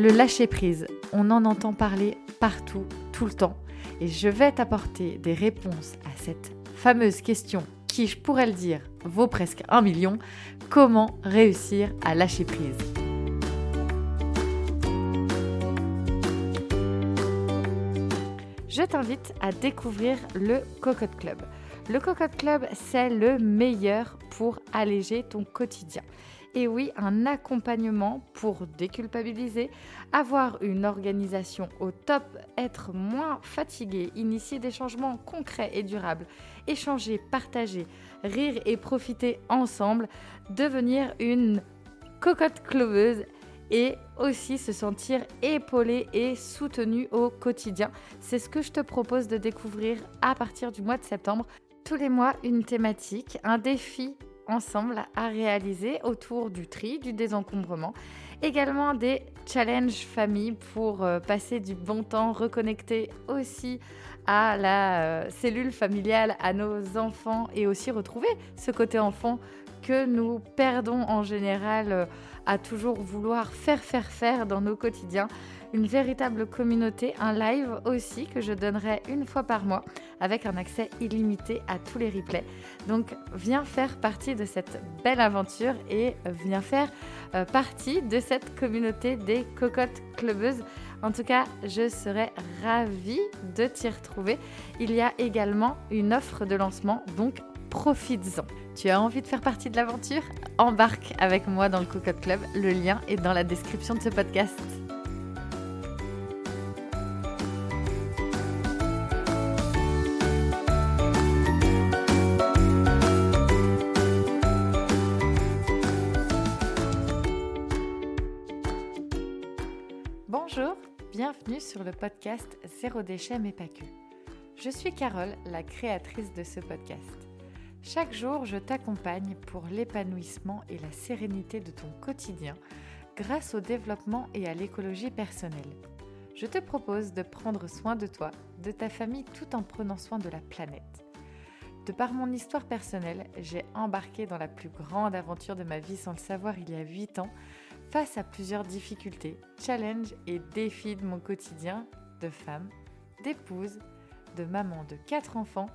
Le lâcher-prise, on en entend parler partout, tout le temps. Et je vais t'apporter des réponses à cette fameuse question qui, je pourrais le dire, vaut presque un million. Comment réussir à lâcher prise? Je t'invite à découvrir le Cocotte Club. Le Cocotte Club, c'est le meilleur pour alléger ton quotidien. Et oui, un accompagnement pour déculpabiliser, avoir une organisation au top, être moins fatigué, initier des changements concrets et durables, échanger, partager, rire et profiter ensemble, devenir une cocotte cloveuse et aussi se sentir épaulé et soutenu au quotidien. C'est ce que je te propose de découvrir à partir du mois de septembre. Tous les mois, une thématique, un défi ensemble à réaliser autour du tri, du désencombrement. Également des challenges famille pour euh, passer du bon temps, reconnecter aussi à la euh, cellule familiale, à nos enfants et aussi retrouver ce côté enfant que nous perdons en général euh, à toujours vouloir faire, faire, faire dans nos quotidiens une véritable communauté, un live aussi que je donnerai une fois par mois avec un accès illimité à tous les replays. Donc viens faire partie de cette belle aventure et viens faire euh, partie de cette communauté des cocottes clubeuses. En tout cas, je serais ravie de t'y retrouver. Il y a également une offre de lancement, donc profites-en. Tu as envie de faire partie de l'aventure? Embarque avec moi dans le Cocotte Club. Le lien est dans la description de ce podcast. Bonjour, bienvenue sur le podcast Zéro déchet mais pas que. Je suis Carole, la créatrice de ce podcast. Chaque jour, je t'accompagne pour l'épanouissement et la sérénité de ton quotidien grâce au développement et à l'écologie personnelle. Je te propose de prendre soin de toi, de ta famille tout en prenant soin de la planète. De par mon histoire personnelle, j'ai embarqué dans la plus grande aventure de ma vie sans le savoir il y a 8 ans face à plusieurs difficultés, challenges et défis de mon quotidien de femme, d'épouse, de maman de quatre enfants,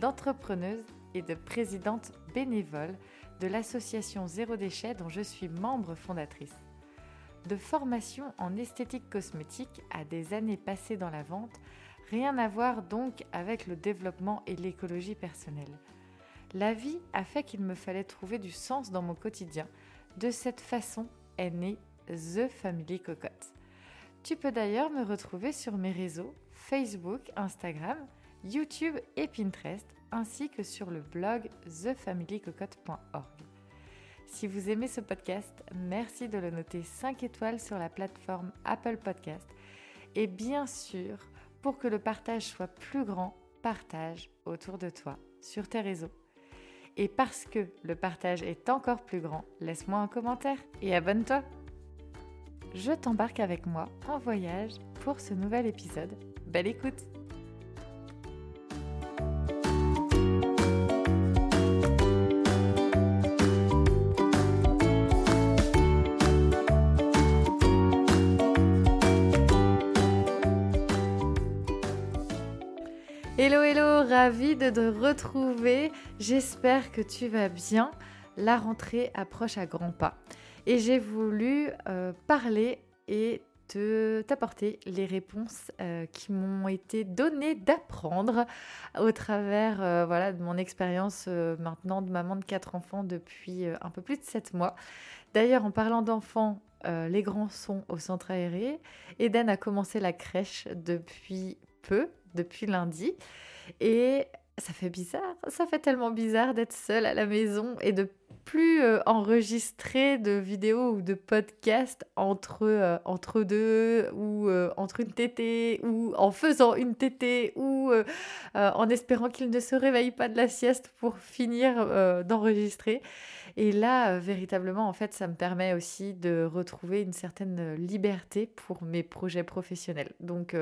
d'entrepreneuse et de présidente bénévole de l'association Zéro Déchet dont je suis membre fondatrice. De formation en esthétique cosmétique à des années passées dans la vente, rien à voir donc avec le développement et l'écologie personnelle. La vie a fait qu'il me fallait trouver du sens dans mon quotidien. De cette façon, née The Family Cocotte. Tu peux d'ailleurs me retrouver sur mes réseaux Facebook, Instagram, YouTube et Pinterest, ainsi que sur le blog thefamilycocotte.org. Si vous aimez ce podcast, merci de le noter 5 étoiles sur la plateforme Apple Podcast. Et bien sûr, pour que le partage soit plus grand, partage autour de toi, sur tes réseaux. Et parce que le partage est encore plus grand, laisse-moi un commentaire et abonne-toi. Je t'embarque avec moi en voyage pour ce nouvel épisode. Belle écoute hello, ravi de te retrouver. J'espère que tu vas bien. La rentrée approche à grands pas. Et j'ai voulu euh, parler et te, t'apporter les réponses euh, qui m'ont été données d'apprendre au travers euh, voilà, de mon expérience maintenant de maman de quatre enfants depuis un peu plus de sept mois. D'ailleurs, en parlant d'enfants, les grands sont au centre aéré. Eden a commencé la crèche depuis peu, depuis lundi. Et ça fait bizarre, ça fait tellement bizarre d'être seule à la maison et de plus euh, enregistrer de vidéos ou de podcasts entre, euh, deux ou euh, entre une tétée ou en faisant une tétée ou en espérant qu'il ne se réveille pas de la sieste pour finir d'enregistrer. Et là, véritablement, en fait, ça me permet aussi de retrouver une certaine liberté pour mes projets professionnels. Donc,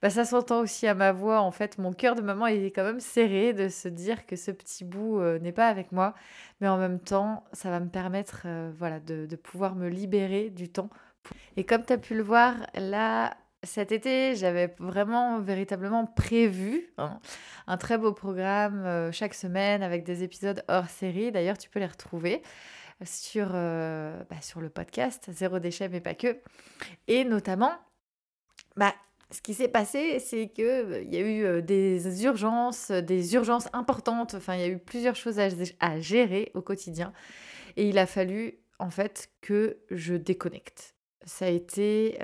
bah, ça s'entend aussi à ma voix. En fait, mon cœur de maman est quand même serré de se dire que ce petit bout euh, n'est pas avec moi. Mais en même temps, ça va me permettre euh, voilà, de, pouvoir me libérer du temps Et comme tu as pu le voir, là, cet été, j'avais vraiment véritablement prévu hein, un très beau programme euh, chaque semaine avec des épisodes hors série. D'ailleurs, tu peux les retrouver sur, bah, sur le podcast Zéro déchet, mais pas que. Et notamment, bah, ce qui s'est passé, c'est qu'il euh, y a eu des urgences, des urgences importantes. Enfin, il y a eu plusieurs choses à, gérer au quotidien. Et il a fallu, en fait, que je déconnecte. Ça a été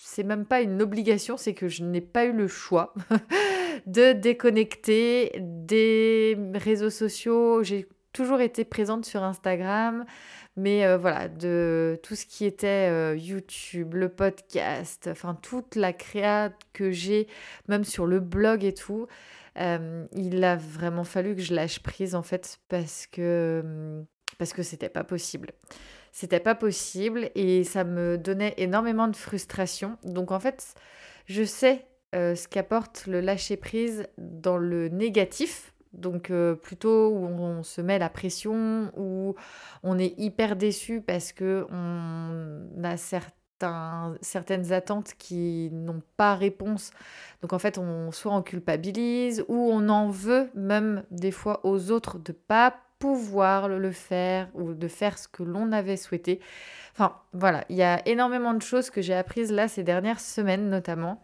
c'est même pas une obligation, c'est que je n'ai pas eu le choix de déconnecter des réseaux sociaux. J'ai toujours été présente sur Instagram, mais euh, voilà, de tout ce qui était euh, YouTube, le podcast, enfin toute la créa que j'ai, même sur le blog et tout, euh, il a vraiment fallu que je lâche prise en fait parce que parce que c'était pas possible. C'était pas possible et ça me donnait énormément de frustration. Donc en fait, je sais ce qu'apporte le lâcher prise dans le négatif. Donc euh, plutôt où on se met la pression, où on est hyper déçu parce que on a certains, certaines attentes qui n'ont pas réponse. Donc en fait, on soit on culpabilise ou on en veut même des fois aux autres de pas pouvoir le faire ou de faire ce que l'on avait souhaité. Enfin, voilà, il y a énormément de choses que j'ai apprises là ces dernières semaines notamment.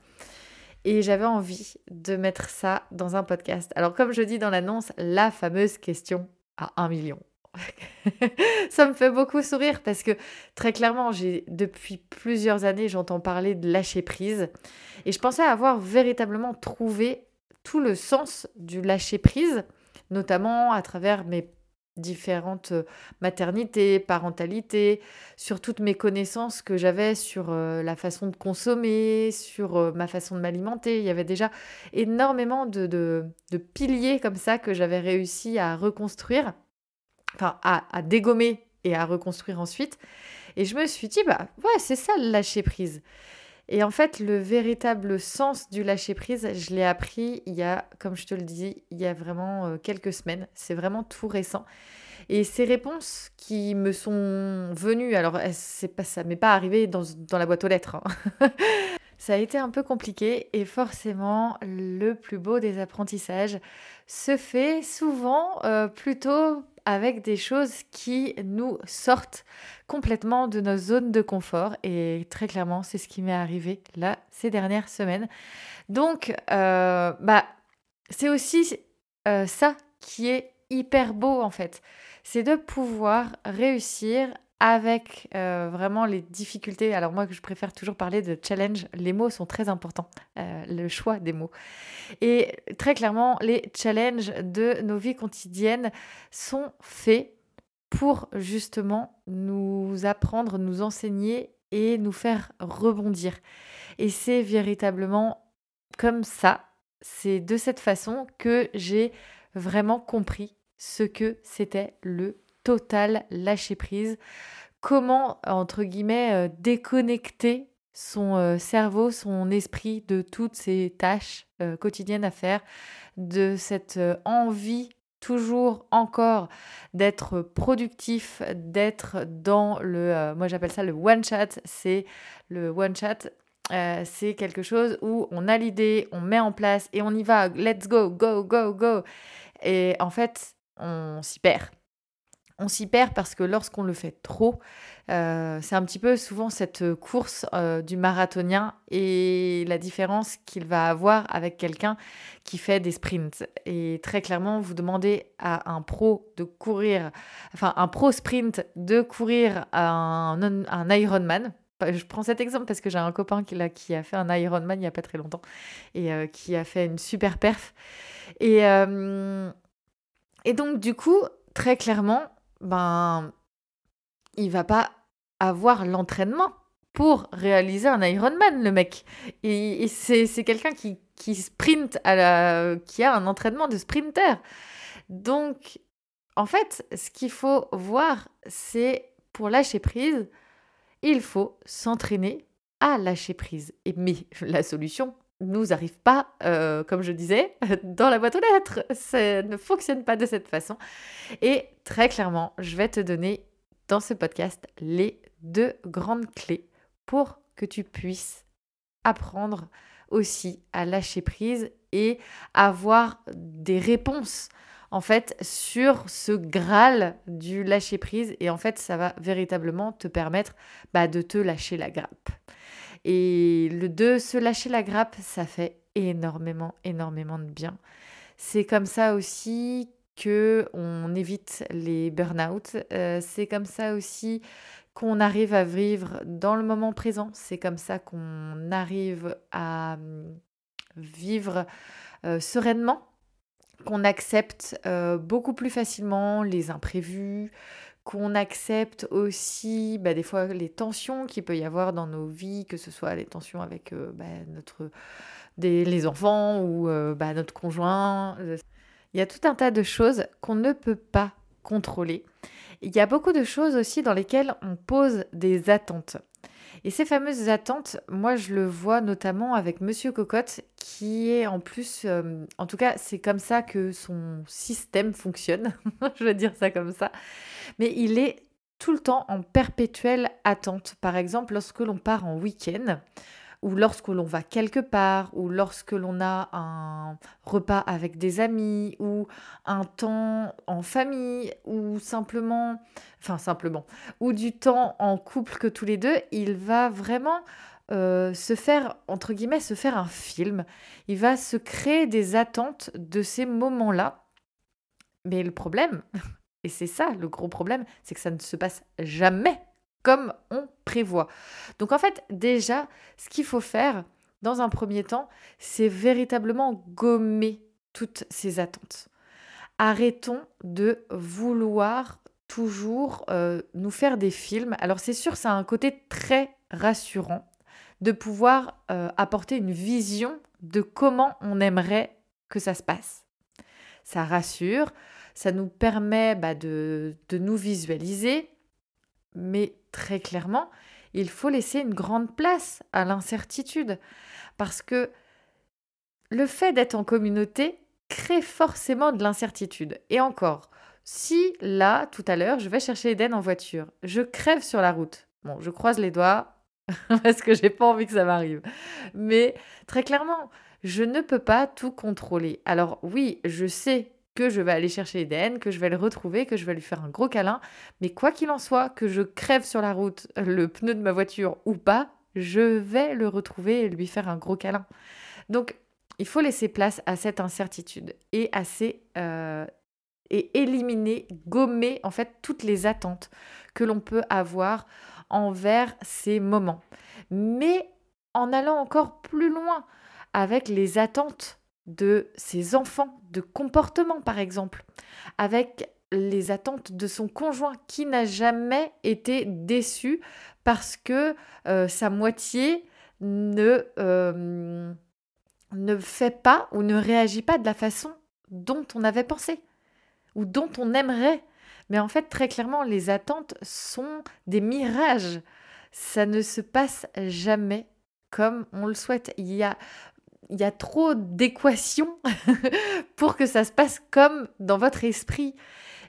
Et j'avais envie de mettre ça dans un podcast. Alors comme je dis dans l'annonce, la fameuse question à un million. ça me fait beaucoup sourire parce que très clairement, j'ai depuis plusieurs années, j'entends parler de lâcher prise et je pensais avoir véritablement trouvé tout le sens du lâcher prise, notamment à travers mes différentes maternités, parentalités, sur toutes mes connaissances que j'avais sur la façon de consommer, sur ma façon de m'alimenter. Il y avait déjà énormément de, de, piliers comme ça que j'avais réussi à reconstruire, enfin à, à, dégommer et à reconstruire ensuite. Et je me suis dit, bah ouais, c'est ça le lâcher prise. Et en fait, le véritable sens du lâcher-prise, je l'ai appris il y a, comme je te le dis, il y a vraiment euh, quelques semaines. C'est vraiment tout récent. Et ces réponses qui me sont venues, alors c'est pas, ça m'est pas arrivé dans, la boîte aux lettres. Hein. ça a été un peu compliqué et forcément, le plus beau des apprentissages se fait souvent euh, plutôt avec des choses qui nous sortent complètement de nos zones de confort. Et très clairement, c'est ce qui m'est arrivé là ces dernières semaines. Donc, euh, bah, c'est aussi euh, ça qui est hyper beau en fait. C'est de pouvoir réussir avec euh, vraiment les difficultés. Alors moi, je préfère toujours parler de challenge. Les mots sont très importants, euh, le choix des mots. Et très clairement, les challenges de nos vies quotidiennes sont faits pour justement nous apprendre, nous enseigner et nous faire rebondir. Et c'est véritablement comme ça, c'est de cette façon que j'ai vraiment compris ce que c'était le total lâcher prise. Comment, entre guillemets, euh, déconnecter son euh, cerveau, son esprit de toutes ces tâches euh, quotidiennes à faire, de cette envie toujours encore d'être productif, d'être dans le, moi j'appelle ça le one chat, c'est le one chat, c'est quelque chose où on a l'idée, on met en place et on y va, let's go, go, go, go. Et en fait, on s'y perd. On s'y perd parce que lorsqu'on le fait trop, euh, c'est un petit peu souvent cette course euh, du marathonien et la différence qu'il va avoir avec quelqu'un qui fait des sprints. Et très clairement, vous demandez à un pro de courir, enfin un pro sprint de courir un, un Ironman, je prends cet exemple parce que j'ai un copain qui, là, qui a fait un Ironman il n'y a pas très longtemps et euh, qui a fait une super perf. Et, et donc, du coup, très clairement, ben, il va pas avoir l'entraînement pour réaliser un Ironman, le mec. Et, c'est, quelqu'un qui, qui sprint, à la, qui a un entraînement de sprinter. Donc, en fait, ce qu'il faut voir, c'est pour lâcher prise, il faut s'entraîner à lâcher prise. Et, mais la solution, nous arrive pas, euh, comme je disais, dans la boîte aux lettres. Ça ne fonctionne pas de cette façon. Et très clairement, je vais te donner dans ce podcast les deux grandes clés pour que tu puisses apprendre aussi à lâcher prise et avoir des réponses en fait sur ce graal du lâcher prise et en fait ça va véritablement te permettre bah, de te lâcher la grappe. Et le de se lâcher la grappe, ça fait énormément, énormément de bien. C'est comme ça aussi que on évite les burn-out. Euh, c'est comme ça aussi qu'on arrive à vivre dans le moment présent. C'est comme ça qu'on arrive à hum, vivre euh, sereinement, qu'on accepte euh, beaucoup plus facilement les imprévus, qu'on accepte aussi bah, des fois les tensions qu'il peut y avoir dans nos vies, que ce soit les tensions avec bah, notre les enfants ou euh, bah, notre conjoint. Il y a tout un tas de choses qu'on ne peut pas contrôler. Il y a beaucoup de choses aussi dans lesquelles on pose des attentes. Et ces fameuses attentes, moi je le vois notamment avec Monsieur Cocotte, qui est en plus, euh, en tout cas c'est comme ça que son système fonctionne, je veux dire ça comme ça, mais il est tout le temps en perpétuelle attente. Par exemple, lorsque l'on part en week-end, ou lorsque l'on va quelque part, ou lorsque l'on a un repas avec des amis, ou un temps en famille, ou simplement, enfin simplement, ou du temps en couple que tous les deux, il va vraiment euh, se faire, entre guillemets, se faire un film. Il va se créer des attentes de ces moments-là. Mais le problème, et c'est ça le gros problème, c'est que ça ne se passe jamais comme on prévoit. Donc en fait, déjà, ce qu'il faut faire dans un premier temps, c'est véritablement gommer toutes ces attentes. Arrêtons de vouloir toujours euh, nous faire des films. Alors c'est sûr, ça a un côté très rassurant de pouvoir euh, apporter une vision de comment on aimerait que ça se passe. Ça rassure, ça nous permet bah, de, de nous visualiser, mais très clairement, il faut laisser une grande place à l'incertitude. Parce que le fait d'être en communauté crée forcément de l'incertitude. Et encore, si là, tout à l'heure, je vais chercher Eden en voiture, je crève sur la route. Bon, je croise les doigts parce que j'ai pas envie que ça m'arrive. Mais très clairement, je ne peux pas tout contrôler. Alors oui, je sais que je vais aller chercher Eden, que je vais le retrouver, que je vais lui faire un gros câlin. Mais quoi qu'il en soit, que je crève sur la route le pneu de ma voiture ou pas, je vais le retrouver et lui faire un gros câlin. Donc, il faut laisser place à cette incertitude et à euh, et éliminer, gommer en fait toutes les attentes que l'on peut avoir envers ces moments. Mais en allant encore plus loin avec les attentes de ses enfants, de comportement par exemple, avec les attentes de son conjoint qui n'a jamais été déçu parce que euh, sa moitié ne, euh, ne fait pas ou ne réagit pas de la façon dont on avait pensé ou dont on aimerait. Mais en fait, très clairement, les attentes sont des mirages. Ça ne se passe jamais comme on le souhaite. Il y a il y a trop d'équations pour que ça se passe comme dans votre esprit.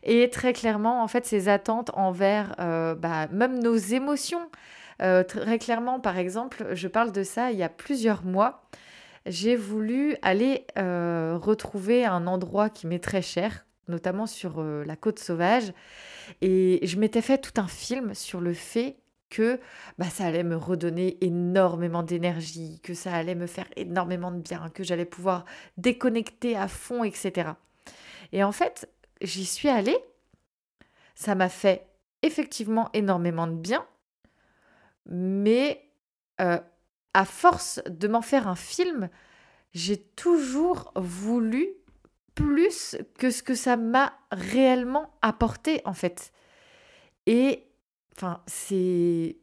Et très clairement, en fait, ces attentes envers euh, bah, même nos émotions. Euh, très clairement, par exemple, je parle de ça il y a plusieurs mois. J'ai voulu aller euh, retrouver un endroit qui m'est très cher, notamment sur la côte sauvage. Et je m'étais fait tout un film sur le fait que bah, ça allait me redonner énormément d'énergie, que ça allait me faire énormément de bien, que j'allais pouvoir déconnecter à fond, etc. Et en fait, j'y suis allée, ça m'a fait effectivement énormément de bien, mais euh, à force de m'en faire un film, j'ai toujours voulu plus que ce que ça m'a réellement apporté en fait. Et Enfin, c'est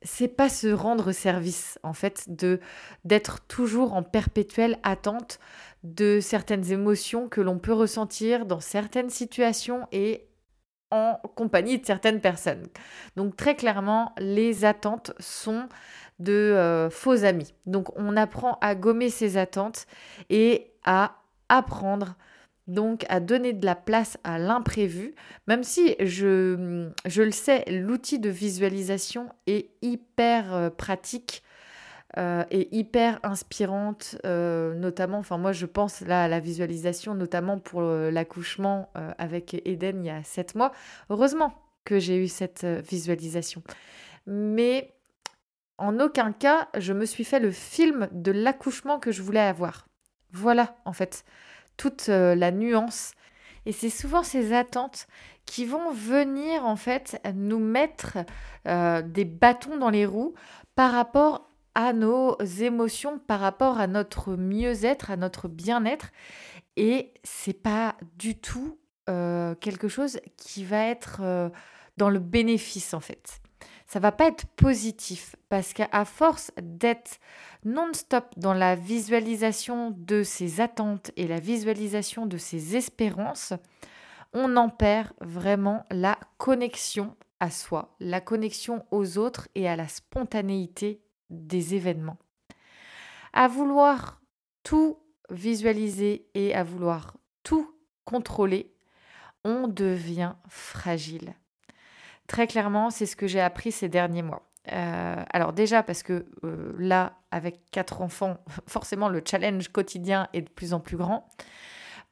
c'est pas se rendre service en fait de d'être toujours en perpétuelle attente de certaines émotions que l'on peut ressentir dans certaines situations et en compagnie de certaines personnes. Donc très clairement, les attentes sont de euh, faux amis. Donc on apprend à gommer ces attentes et à apprendre donc à donner de la place à l'imprévu, même si je, le sais, l'outil de visualisation est hyper euh, pratique euh, et hyper inspirante, euh, notamment, enfin moi je pense là à la visualisation, notamment pour l'accouchement avec Eden il y a sept mois. Heureusement que j'ai eu cette visualisation. Mais en aucun cas, je me suis fait le film de l'accouchement que je voulais avoir. Voilà, en fait toute euh, la nuance. Et c'est souvent ces attentes qui vont venir en fait nous mettre euh, des bâtons dans les roues par rapport à nos émotions, par rapport à notre mieux-être, à notre bien-être. Et c'est pas du tout euh, quelque chose qui va être dans le bénéfice en fait. Ça va pas être positif parce qu'à force d'être non-stop dans la visualisation de ses attentes et la visualisation de ses espérances, on en perd vraiment la connexion à soi, la connexion aux autres et à la spontanéité des événements. À vouloir tout visualiser et à vouloir tout contrôler, on devient fragile. Très clairement, c'est ce que j'ai appris ces derniers mois. Euh, alors déjà parce que euh, là, avec quatre enfants, forcément le challenge quotidien est de plus en plus grand.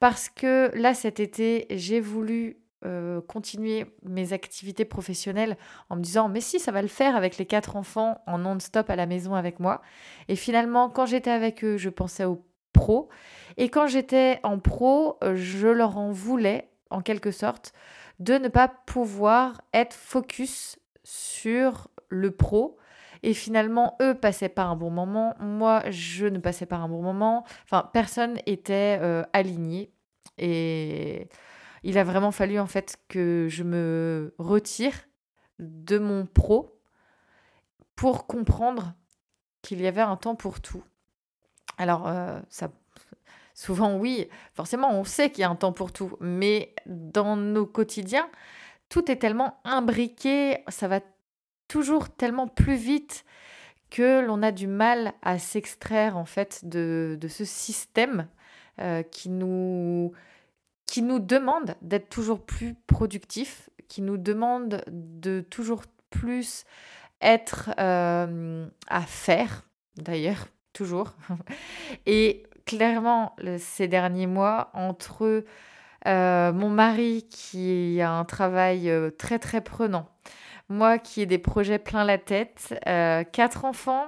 Parce que là, cet été, j'ai voulu euh, continuer mes activités professionnelles en me disant mais si ça va le faire avec les quatre enfants en non-stop à la maison avec moi. Et finalement, quand j'étais avec eux, je pensais aux pros. Et quand j'étais en pro, je leur en voulais, en quelque sorte, de ne pas pouvoir être focus sur le pro. Et finalement, eux passaient pas un bon moment. Moi, je ne passais pas un bon moment. Enfin, personne était euh, aligné. Et il a vraiment fallu en fait que je me retire de mon pro pour comprendre qu'il y avait un temps pour tout. Alors, euh, ça, souvent oui, forcément, on sait qu'il y a un temps pour tout, mais dans nos quotidiens, tout est tellement imbriqué, ça va toujours tellement plus vite que l'on a du mal à s'extraire en fait de, ce système euh, qui, nous, demande d'être toujours plus productif, qui nous demande de toujours plus être euh, à faire, d'ailleurs, toujours. Et clairement, ces derniers mois, entre euh, mon mari qui a un travail très très prenant, moi qui ai des projets plein la tête, euh, quatre enfants.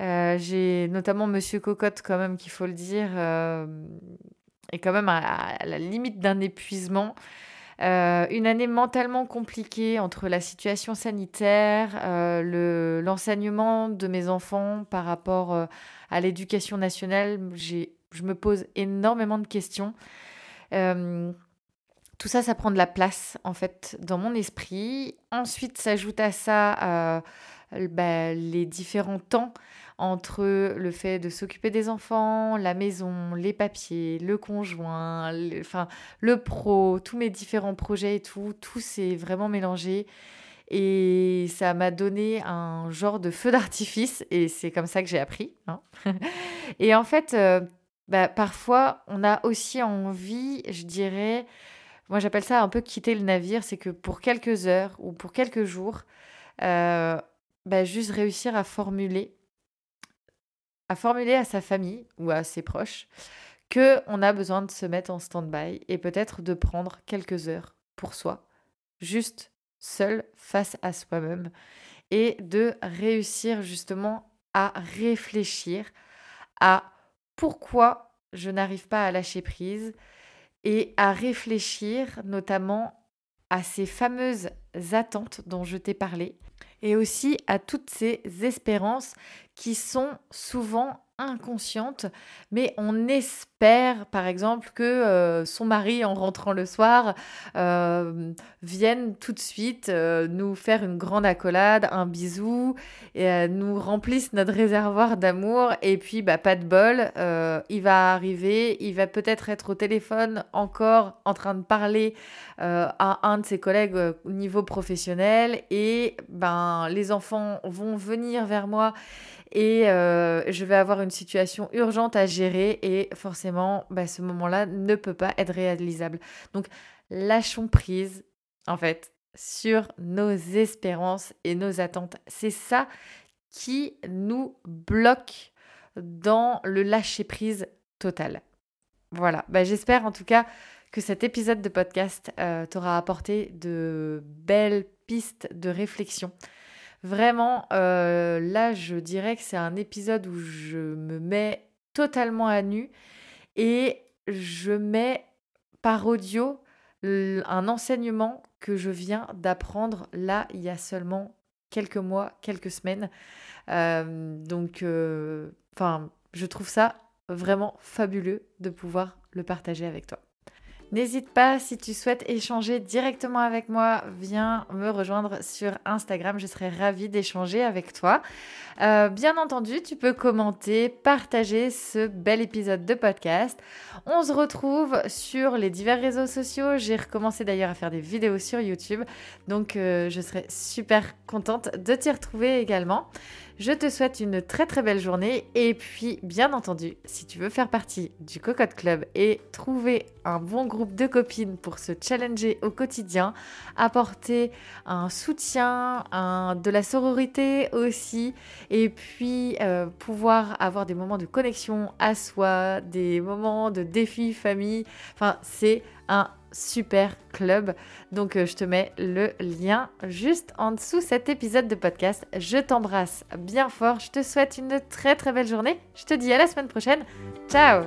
Euh, j'ai notamment Monsieur Cocotte, quand même, qu'il faut le dire, euh, est quand même à, la limite d'un épuisement. Une année mentalement compliquée entre la situation sanitaire, l'enseignement de mes enfants par rapport à l'éducation nationale. Je me pose énormément de questions tout ça, ça prend de la place en fait dans mon esprit. Ensuite, s'ajoute à ça euh, bah, les différents temps entre le fait de s'occuper des enfants, la maison, les papiers, le conjoint, le, enfin, le pro, tous mes différents projets et tout, tout s'est vraiment mélangé. Et ça m'a donné un genre de feu d'artifice, et c'est comme ça que j'ai appris. Hein. et en fait, euh, bah, parfois, on a aussi envie, je dirais, moi, j'appelle ça un peu quitter le navire. C'est que pour quelques heures ou pour quelques jours, euh, bah, juste réussir à formuler, à formuler à sa famille ou à ses proches que on a besoin de se mettre en stand-by et peut-être de prendre quelques heures pour soi, juste seul face à soi-même et de réussir justement à réfléchir à pourquoi je n'arrive pas à lâcher prise, et à réfléchir notamment à ces fameuses attentes dont je t'ai parlé et aussi à toutes ces espérances qui sont souvent inconsciente, mais on espère, par exemple, que euh, son mari, en rentrant le soir, euh, vienne tout de suite euh, nous faire une grande accolade, un bisou, et nous remplisse notre réservoir d'amour. Et puis, bah, pas de bol, il va arriver, il va peut-être être au téléphone encore en train de parler à un de ses collègues au niveau professionnel, et ben, les enfants vont venir vers moi et euh, je vais avoir une situation urgente à gérer et forcément, bah, ce moment-là ne peut pas être réalisable. Donc, lâchons prise, en fait, sur nos espérances et nos attentes. C'est ça qui nous bloque dans le lâcher-prise total. Voilà, bah, j'espère en tout cas que cet épisode de podcast euh, t'aura apporté de belles pistes de réflexion. Vraiment, euh, là, je dirais que c'est un épisode où je me mets totalement à nu et je mets par audio un enseignement que je viens d'apprendre là il y a seulement quelques mois, quelques semaines. Euh, donc, enfin, je trouve ça vraiment fabuleux de pouvoir le partager avec toi. N'hésite pas, si tu souhaites échanger directement avec moi, viens me rejoindre sur Instagram. Je serai ravie d'échanger avec toi. Euh, bien entendu, tu peux commenter, partager ce bel épisode de podcast. On se retrouve sur les divers réseaux sociaux. J'ai recommencé d'ailleurs à faire des vidéos sur YouTube. Donc, euh, je serai super contente de t'y retrouver également. Je te souhaite une très très belle journée et puis bien entendu, si tu veux faire partie du Cocotte Club et trouver un bon groupe de copines pour se challenger au quotidien, apporter un soutien, de la sororité aussi et puis euh, pouvoir avoir des moments de connexion à soi, des moments de défi famille, enfin c'est un super club. Donc euh, je te mets le lien juste en dessous cet épisode de podcast. Je t'embrasse bien fort. Je te souhaite une très très belle journée. Je te dis à la semaine prochaine. Ciao